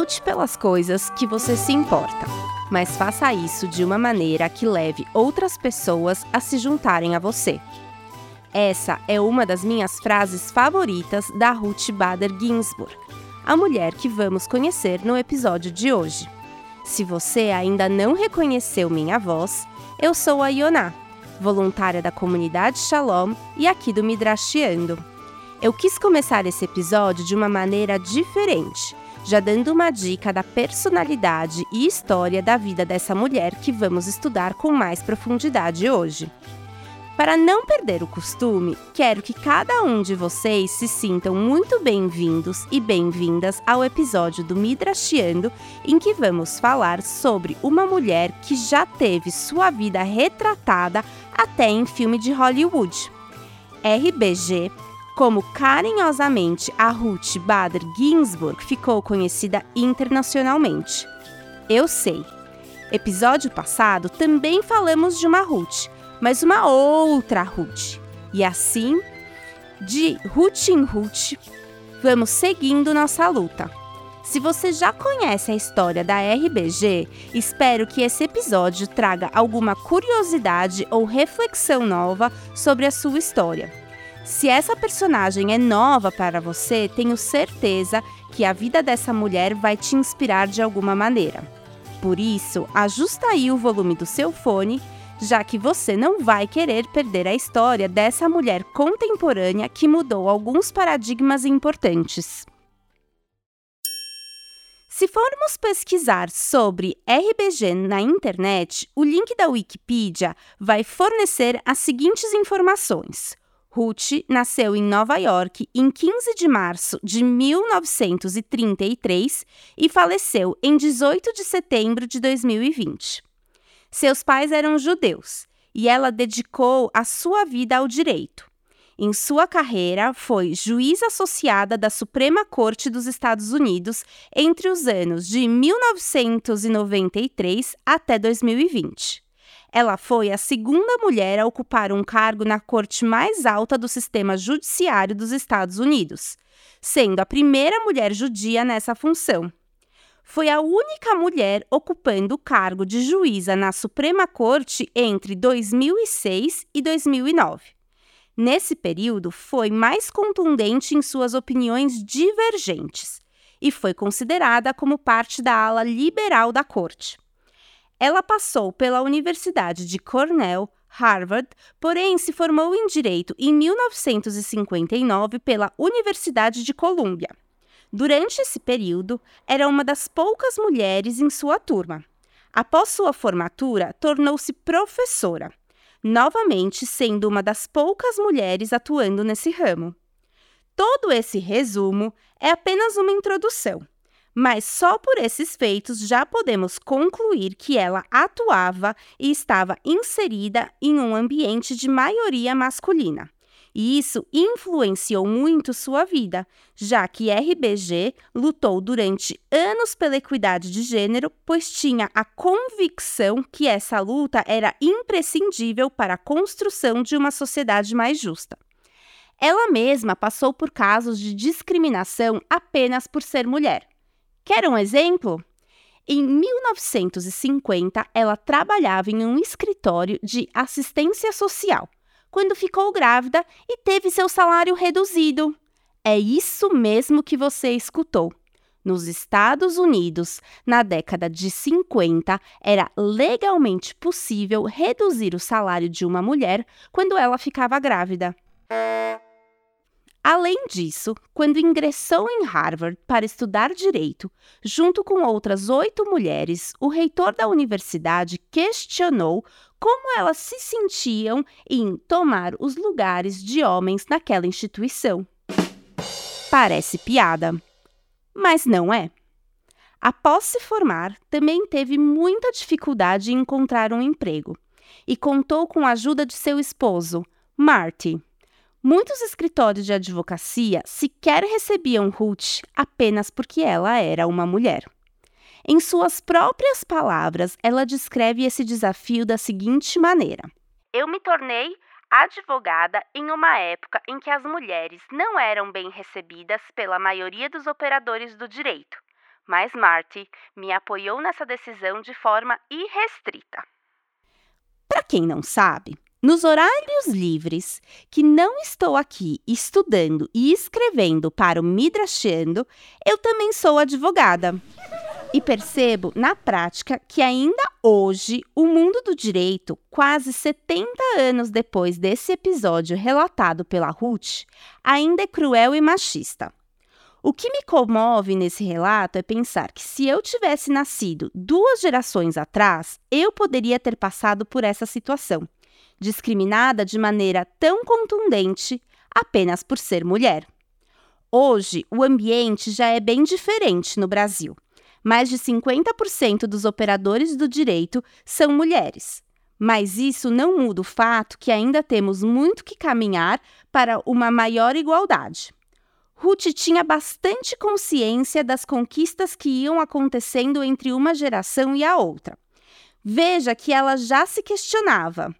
Lute pelas coisas que você se importa, mas faça isso de uma maneira que leve outras pessoas a se juntarem a você. Essa é uma das minhas frases favoritas da Ruth Bader Ginsburg, a mulher que vamos conhecer no episódio de hoje. Se você ainda não reconheceu minha voz, eu sou a Ioná, voluntária da comunidade Shalom e aqui do Midrashiando. Eu quis começar esse episódio de uma maneira diferente, já dando uma dica da personalidade e história da vida dessa mulher que vamos estudar com mais profundidade hoje. Para não perder o costume, quero que cada um de vocês se sintam muito bem-vindos e bem-vindas ao episódio do Midrashiando, em que vamos falar sobre uma mulher que já teve sua vida retratada até em filme de Hollywood. RBG, como carinhosamente a Ruth Bader Ginsburg ficou conhecida internacionalmente. Eu sei. Episódio passado também falamos de uma Ruth, mas uma outra Ruth. E assim, de Ruth em Ruth, vamos seguindo nossa luta. Se você já conhece a história da RBG, espero que esse episódio traga alguma curiosidade ou reflexão nova sobre a sua história. Se essa personagem é nova para você, tenho certeza que a vida dessa mulher vai te inspirar de alguma maneira. Por isso, ajusta aí o volume do seu fone, já que você não vai querer perder a história dessa mulher contemporânea que mudou alguns paradigmas importantes. Se formos pesquisar sobre RBG na internet, o link da Wikipedia vai fornecer as seguintes informações. Ruth nasceu em Nova York em 15 de março de 1933 e faleceu em 18 de setembro de 2020. Seus pais eram judeus e ela dedicou a sua vida ao direito. Em sua carreira, foi juiz associada da Suprema Corte dos Estados Unidos entre os anos de 1993 até 2020. Ela foi a segunda mulher a ocupar um cargo na corte mais alta do sistema judiciário dos Estados Unidos, sendo a primeira mulher judia nessa função. Foi a única mulher ocupando o cargo de juíza na Suprema Corte entre 2006 e 2009. Nesse período, foi mais contundente em suas opiniões divergentes e foi considerada como parte da ala liberal da corte. Ela passou pela Universidade de Cornell, Harvard, porém se formou em direito em 1959 pela Universidade de Colômbia. Durante esse período, era uma das poucas mulheres em sua turma. Após sua formatura, tornou-se professora, novamente sendo uma das poucas mulheres atuando nesse ramo. Todo esse resumo é apenas uma introdução mas só por esses feitos já podemos concluir que ela atuava e estava inserida em um ambiente de maioria masculina. E isso influenciou muito sua vida, já que RBG lutou durante anos pela equidade de gênero, pois tinha a convicção que essa luta era imprescindível para a construção de uma sociedade mais justa. Ela mesma passou por casos de discriminação apenas por ser mulher. Quer um exemplo? Em 1950, ela trabalhava em um escritório de assistência social, quando ficou grávida e teve seu salário reduzido. É isso mesmo que você escutou. Nos Estados Unidos, na década de 50, era legalmente possível reduzir o salário de uma mulher quando ela ficava grávida. Além disso, quando ingressou em Harvard para estudar direito, junto com outras oito mulheres, o reitor da universidade questionou como elas se sentiam em tomar os lugares de homens naquela instituição. Parece piada, mas não é. Após se formar, também teve muita dificuldade em encontrar um emprego e contou com a ajuda de seu esposo, Marty. Muitos escritórios de advocacia sequer recebiam Ruth apenas porque ela era uma mulher. Em suas próprias palavras, ela descreve esse desafio da seguinte maneira: Eu me tornei advogada em uma época em que as mulheres não eram bem recebidas pela maioria dos operadores do direito, mas Marty me apoiou nessa decisão de forma irrestrita. Para quem não sabe, nos horários livres, que não estou aqui estudando e escrevendo para o Midrashando, eu também sou advogada. E percebo na prática que ainda hoje o mundo do direito, quase 70 anos depois desse episódio relatado pela Ruth, ainda é cruel e machista. O que me comove nesse relato é pensar que se eu tivesse nascido duas gerações atrás, eu poderia ter passado por essa situação, discriminada de maneira tão contundente apenas por ser mulher. Hoje, o ambiente já é bem diferente no Brasil mais de 50% dos operadores do direito são mulheres. Mas isso não muda o fato que ainda temos muito que caminhar para uma maior igualdade. Ruth tinha bastante consciência das conquistas que iam acontecendo entre uma geração e a outra. Veja que ela já se questionava: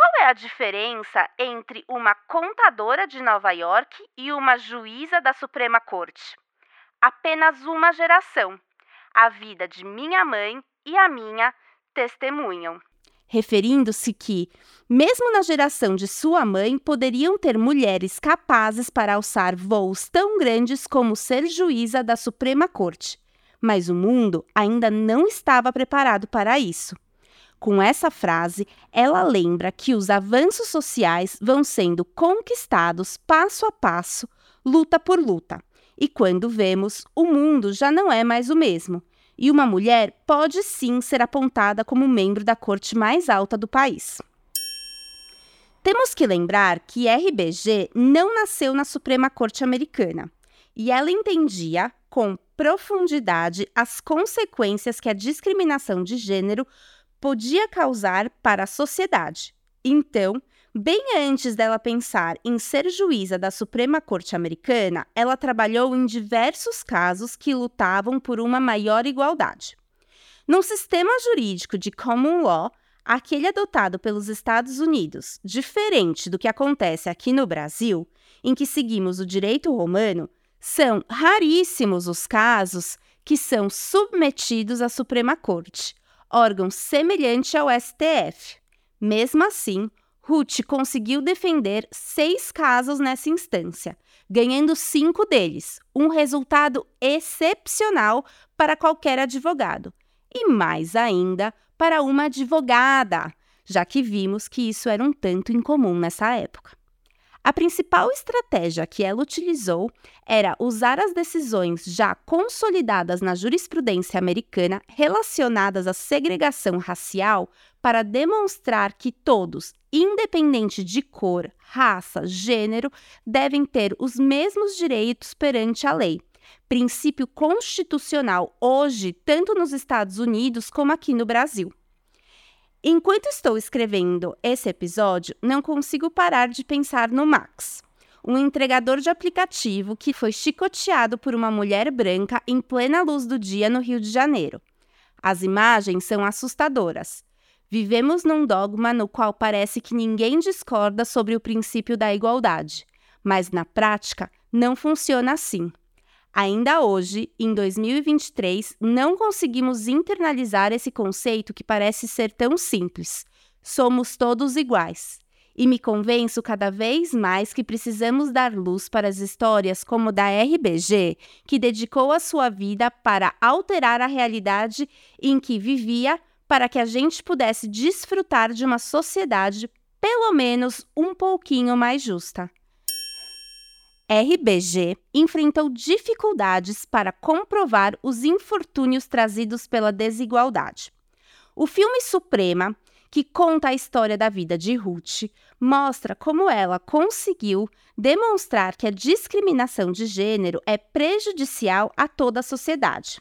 qual é a diferença entre uma contadora de Nova York e uma juíza da Suprema Corte? Apenas uma geração a vida de minha mãe e a minha testemunham. Referindo-se que, mesmo na geração de sua mãe, poderiam ter mulheres capazes para alçar voos tão grandes como ser juíza da Suprema Corte. Mas o mundo ainda não estava preparado para isso. Com essa frase, ela lembra que os avanços sociais vão sendo conquistados passo a passo, luta por luta. E quando vemos, o mundo já não é mais o mesmo. E uma mulher pode sim ser apontada como membro da corte mais alta do país. Temos que lembrar que RBG não nasceu na Suprema Corte Americana e ela entendia com profundidade as consequências que a discriminação de gênero podia causar para a sociedade. Então, Bem antes dela pensar em ser juíza da Suprema Corte Americana, ela trabalhou em diversos casos que lutavam por uma maior igualdade. Num sistema jurídico de common law, aquele adotado pelos Estados Unidos, diferente do que acontece aqui no Brasil, em que seguimos o direito romano, são raríssimos os casos que são submetidos à Suprema Corte, órgão semelhante ao STF. Mesmo assim, Ruth conseguiu defender seis casos nessa instância, ganhando cinco deles, um resultado excepcional para qualquer advogado, e mais ainda para uma advogada, já que vimos que isso era um tanto incomum nessa época. A principal estratégia que ela utilizou era usar as decisões já consolidadas na jurisprudência americana relacionadas à segregação racial para demonstrar que todos, independente de cor, raça, gênero, devem ter os mesmos direitos perante a lei. Princípio constitucional hoje, tanto nos Estados Unidos como aqui no Brasil. Enquanto estou escrevendo esse episódio, não consigo parar de pensar no Max, um entregador de aplicativo que foi chicoteado por uma mulher branca em plena luz do dia no Rio de Janeiro. As imagens são assustadoras. Vivemos num dogma no qual parece que ninguém discorda sobre o princípio da igualdade, mas na prática não funciona assim. Ainda hoje, em 2023, não conseguimos internalizar esse conceito que parece ser tão simples. Somos todos iguais. E me convenço cada vez mais que precisamos dar luz para as histórias como da RBG, que dedicou a sua vida para alterar a realidade em que vivia, para que a gente pudesse desfrutar de uma sociedade pelo menos um pouquinho mais justa. RBG enfrentou dificuldades para comprovar os infortúnios trazidos pela desigualdade. O filme Suprema, que conta a história da vida de Ruth, mostra como ela conseguiu demonstrar que a discriminação de gênero é prejudicial a toda a sociedade,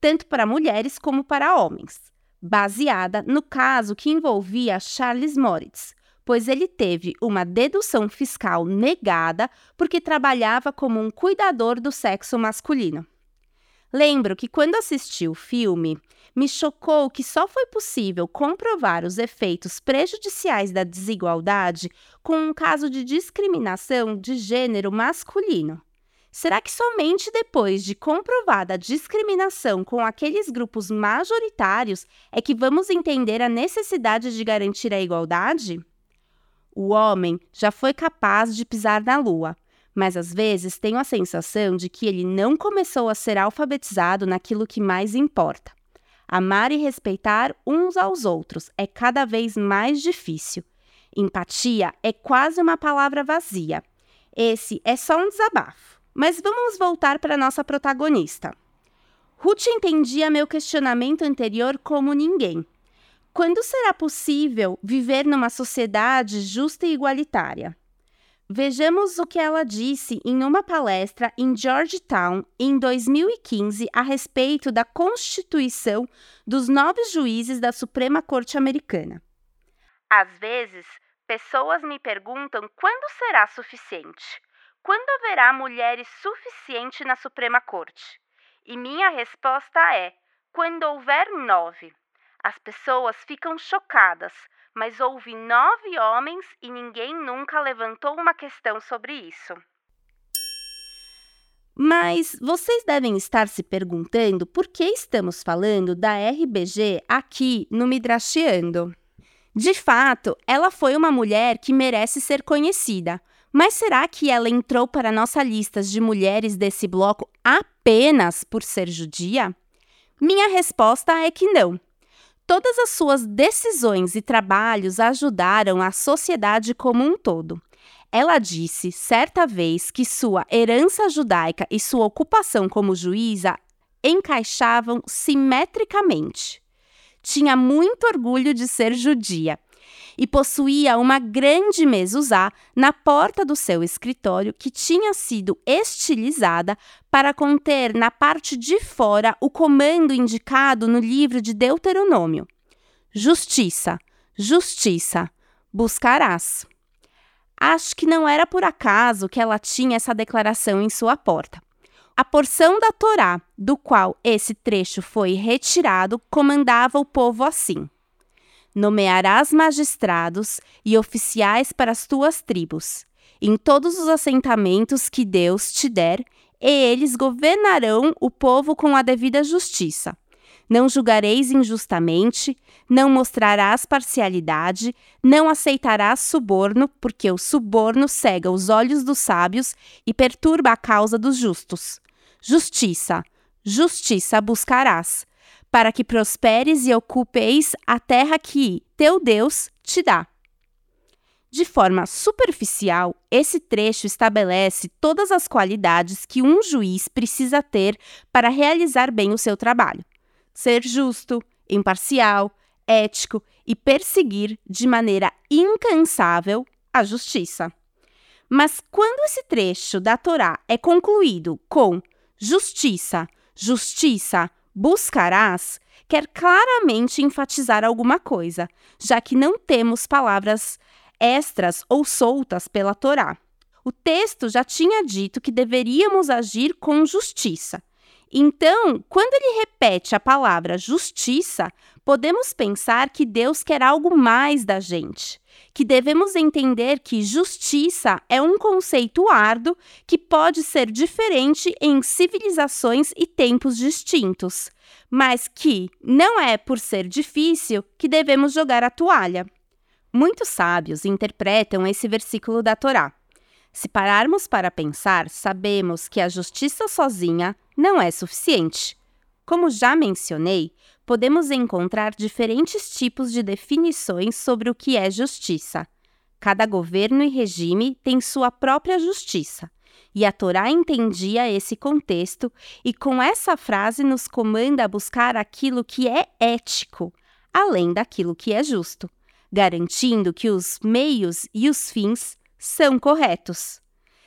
tanto para mulheres como para homens, baseada no caso que envolvia Charles Moritz, pois ele teve uma dedução fiscal negada porque trabalhava como um cuidador do sexo masculino. Lembro que quando assisti o filme, me chocou que só foi possível comprovar os efeitos prejudiciais da desigualdade com um caso de discriminação de gênero masculino. Será que somente depois de comprovada a discriminação com aqueles grupos majoritários é que vamos entender a necessidade de garantir a igualdade? O homem já foi capaz de pisar na lua, mas às vezes tenho a sensação de que ele não começou a ser alfabetizado naquilo que mais importa. Amar e respeitar uns aos outros é cada vez mais difícil. Empatia é quase uma palavra vazia. Esse é só um desabafo. Mas vamos voltar para nossa protagonista. Ruth entendia meu questionamento anterior como ninguém. Quando será possível viver numa sociedade justa e igualitária? Vejamos o que ela disse em uma palestra em Georgetown em 2015 a respeito da constituição dos nove juízes da Suprema Corte Americana. Às vezes, pessoas me perguntam quando será suficiente. Quando haverá mulheres suficiente na Suprema Corte? E minha resposta é: quando houver nove. As pessoas ficam chocadas, mas houve nove homens e ninguém nunca levantou uma questão sobre isso. Mas vocês devem estar se perguntando por que estamos falando da RBG aqui no Midrashiando. De fato, ela foi uma mulher que merece ser conhecida, mas será que ela entrou para nossa lista de mulheres desse bloco apenas por ser judia? Minha resposta é que não. Todas as suas decisões e trabalhos ajudaram a sociedade como um todo. Ela disse certa vez que sua herança judaica e sua ocupação como juíza encaixavam simetricamente. Tinha muito orgulho de ser judia e possuía uma grande mezuzá na porta do seu escritório que tinha sido estilizada para conter na parte de fora o comando indicado no livro de Deuteronômio: Justiça, justiça, buscarás. Acho que não era por acaso que ela tinha essa declaração em sua porta. A porção da Torá, do qual esse trecho foi retirado, comandava o povo assim: Nomearás magistrados e oficiais para as tuas tribos, em todos os assentamentos que Deus te der, e eles governarão o povo com a devida justiça. Não julgareis injustamente, não mostrarás parcialidade, não aceitarás suborno, porque o suborno cega os olhos dos sábios e perturba a causa dos justos. Justiça, justiça buscarás, para que prosperes e ocupeis a terra que teu Deus te dá. De forma superficial, esse trecho estabelece todas as qualidades que um juiz precisa ter para realizar bem o seu trabalho: ser justo, imparcial, ético e perseguir de maneira incansável a justiça. Mas quando esse trecho da Torá é concluído com justiça, justiça, buscarás quer claramente enfatizar alguma coisa, já que não temos palavras extras ou soltas pela Torá. O texto já tinha dito que deveríamos agir com justiça. Então, quando ele repete a palavra justiça, podemos pensar que Deus quer algo mais da gente, que devemos entender que justiça é um conceito árduo que pode ser diferente em civilizações e tempos distintos, mas que não é por ser difícil que devemos jogar a toalha. Muitos sábios interpretam esse versículo da Torá. Se pararmos para pensar, sabemos que a justiça sozinha não é suficiente. Como já mencionei, podemos encontrar diferentes tipos de definições sobre o que é justiça. Cada governo e regime tem sua própria justiça. E a Torá entendia esse contexto e, com essa frase, nos comanda a buscar aquilo que é ético, além daquilo que é justo, garantindo que os meios e os fins são corretos.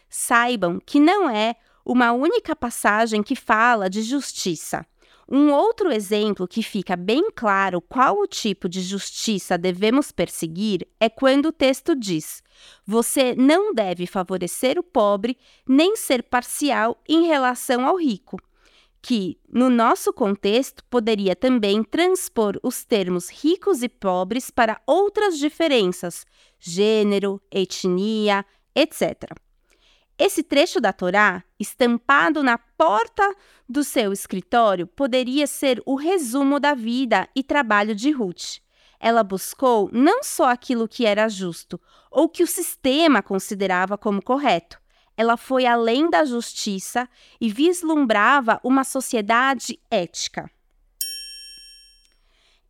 Saibam que não é uma única passagem que fala de justiça. Um outro exemplo que fica bem claro qual o tipo de justiça devemos perseguir é quando o texto diz: Você não deve favorecer o pobre nem ser parcial em relação ao rico. Que, no nosso contexto, poderia também transpor os termos ricos e pobres para outras diferenças, gênero, etnia, etc. Esse trecho da Torá, estampado na porta do seu escritório, poderia ser o resumo da vida e trabalho de Ruth. Ela buscou não só aquilo que era justo ou que o sistema considerava como correto. Ela foi além da justiça e vislumbrava uma sociedade ética.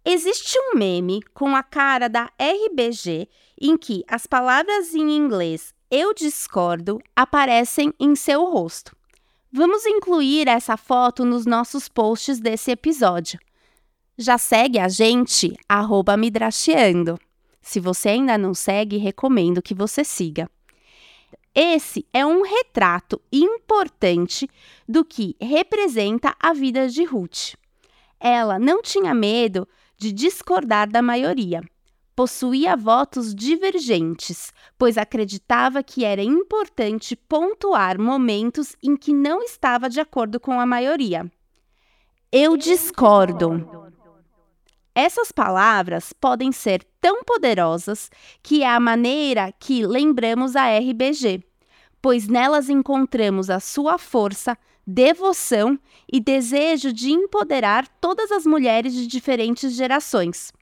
Existe um meme com a cara da RBG em que as palavras em inglês eu discordo aparecem em seu rosto. Vamos incluir essa foto nos nossos posts desse episódio. Já segue a gente, arroba Midrashiando. Se você ainda não segue, recomendo que você siga. Esse é um retrato importante do que representa a vida de Ruth. Ela não tinha medo de discordar da maioria. Possuía votos divergentes, pois acreditava que era importante pontuar momentos em que não estava de acordo com a maioria. Eu discordo. Essas palavras podem ser tão poderosas que é a maneira que lembramos a RBG, pois nelas encontramos a sua força, devoção e desejo de empoderar todas as mulheres de diferentes gerações.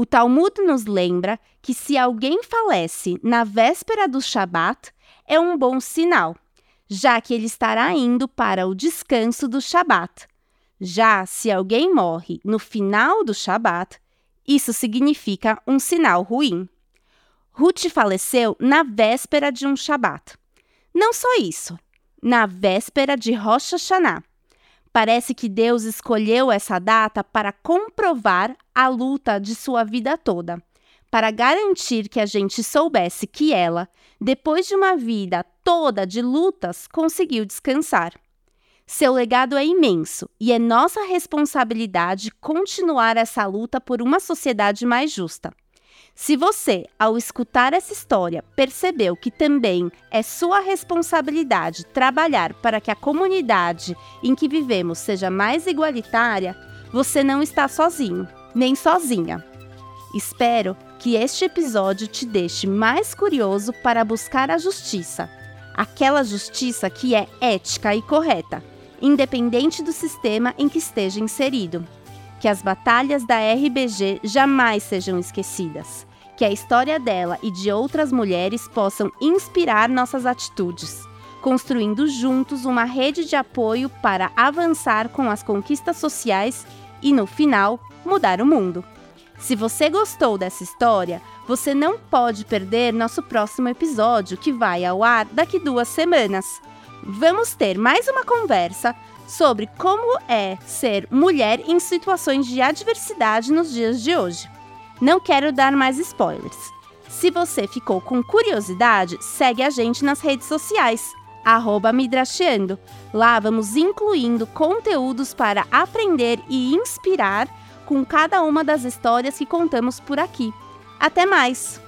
O Talmud nos lembra que se alguém falece na véspera do Shabat, é um bom sinal, já que ele estará indo para o descanso do Shabat. Já se alguém morre no final do Shabat, isso significa um sinal ruim. Ruth faleceu na véspera de um Shabat. Não só isso, na véspera de Rosh Hashanah. Parece que Deus escolheu essa data para comprovar a luta de sua vida toda, para garantir que a gente soubesse que ela, depois de uma vida toda de lutas, conseguiu descansar. Seu legado é imenso e é nossa responsabilidade continuar essa luta por uma sociedade mais justa. Se você, ao escutar essa história, percebeu que também é sua responsabilidade trabalhar para que a comunidade em que vivemos seja mais igualitária, você não está sozinho, nem sozinha. Espero que este episódio te deixe mais curioso para buscar a justiça, aquela justiça que é ética e correta, independente do sistema em que esteja inserido. Que as batalhas da RBG jamais sejam esquecidas, que a história dela e de outras mulheres possam inspirar nossas atitudes, construindo juntos uma rede de apoio para avançar com as conquistas sociais e, no final, mudar o mundo. Se você gostou dessa história, você não pode perder nosso próximo episódio, que vai ao ar daqui duas semanas. Vamos ter mais uma conversa sobre como é ser mulher em situações de adversidade nos dias de hoje. Não quero dar mais spoilers. Se você ficou com curiosidade, segue a gente nas redes sociais, Midrashiando. Lá vamos incluindo conteúdos para aprender e inspirar com cada uma das histórias que contamos por aqui. Até mais!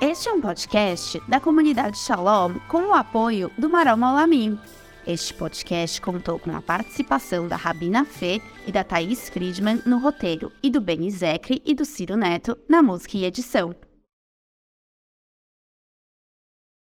Este é um podcast da comunidade Shalom com o apoio do Maral Malamim. Este podcast contou com a participação da Rabina Fê e da Thaís Friedman no roteiro e do Benny Zecre e do Ciro Neto na música e edição.